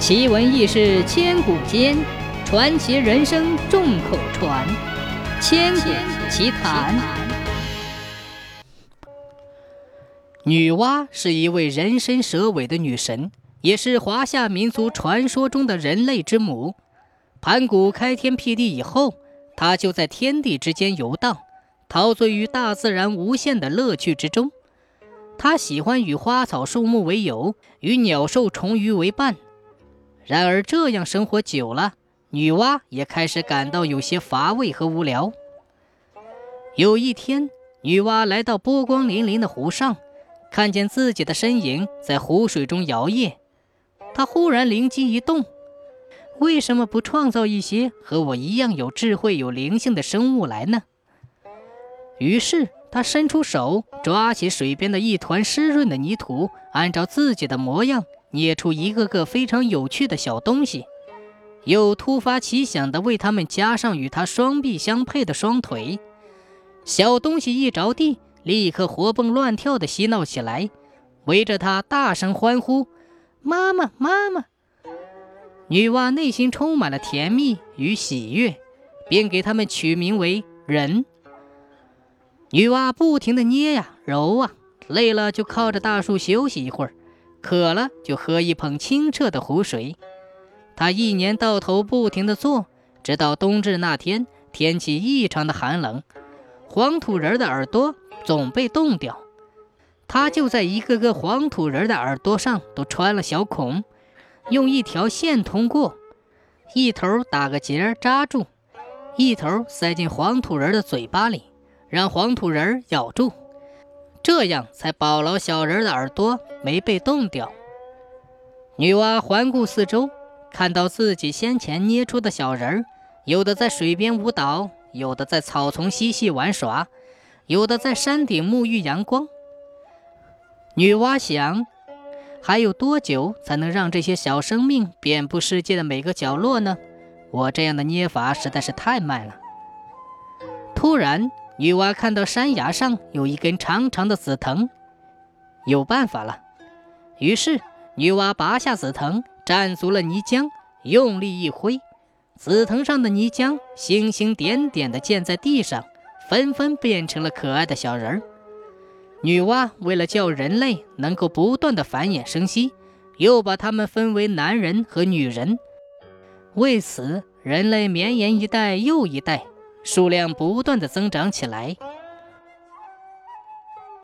奇闻异事千古间，传奇人生众口传。千古奇谈。女娲是一位人身蛇尾的女神，也是华夏民族传说中的人类之母。盘古开天辟地以后，她就在天地之间游荡，陶醉于大自然无限的乐趣之中。她喜欢与花草树木为友，与鸟兽虫鱼为伴。然而，这样生活久了，女娲也开始感到有些乏味和无聊。有一天，女娲来到波光粼粼的湖上，看见自己的身影在湖水中摇曳，她忽然灵机一动：为什么不创造一些和我一样有智慧、有灵性的生物来呢？于是，她伸出手，抓起水边的一团湿润的泥土，按照自己的模样。捏出一个个非常有趣的小东西，又突发奇想地为他们加上与他双臂相配的双腿。小东西一着地，立刻活蹦乱跳地嬉闹起来，围着他大声欢呼：“妈妈，妈妈！”女娲内心充满了甜蜜与喜悦，便给他们取名为“人”。女娲不停地捏呀揉啊，累了就靠着大树休息一会儿。渴了就喝一捧清澈的湖水。他一年到头不停地做，直到冬至那天，天气异常的寒冷，黄土人的耳朵总被冻掉。他就在一个个黄土人的耳朵上都穿了小孔，用一条线通过，一头打个结扎住，一头塞进黄土人的嘴巴里，让黄土人咬住。这样才保牢小人的耳朵没被冻掉。女娲环顾四周，看到自己先前捏出的小人儿，有的在水边舞蹈，有的在草丛嬉戏玩耍，有的在山顶沐浴阳光。女娲想，还有多久才能让这些小生命遍布世界的每个角落呢？我这样的捏法实在是太慢了。突然。女娲看到山崖上有一根长长的紫藤，有办法了。于是，女娲拔下紫藤，蘸足了泥浆，用力一挥，紫藤上的泥浆星星点点的溅在地上，纷纷变成了可爱的小人儿。女娲为了叫人类能够不断的繁衍生息，又把他们分为男人和女人。为此，人类绵延一代又一代。数量不断的增长起来。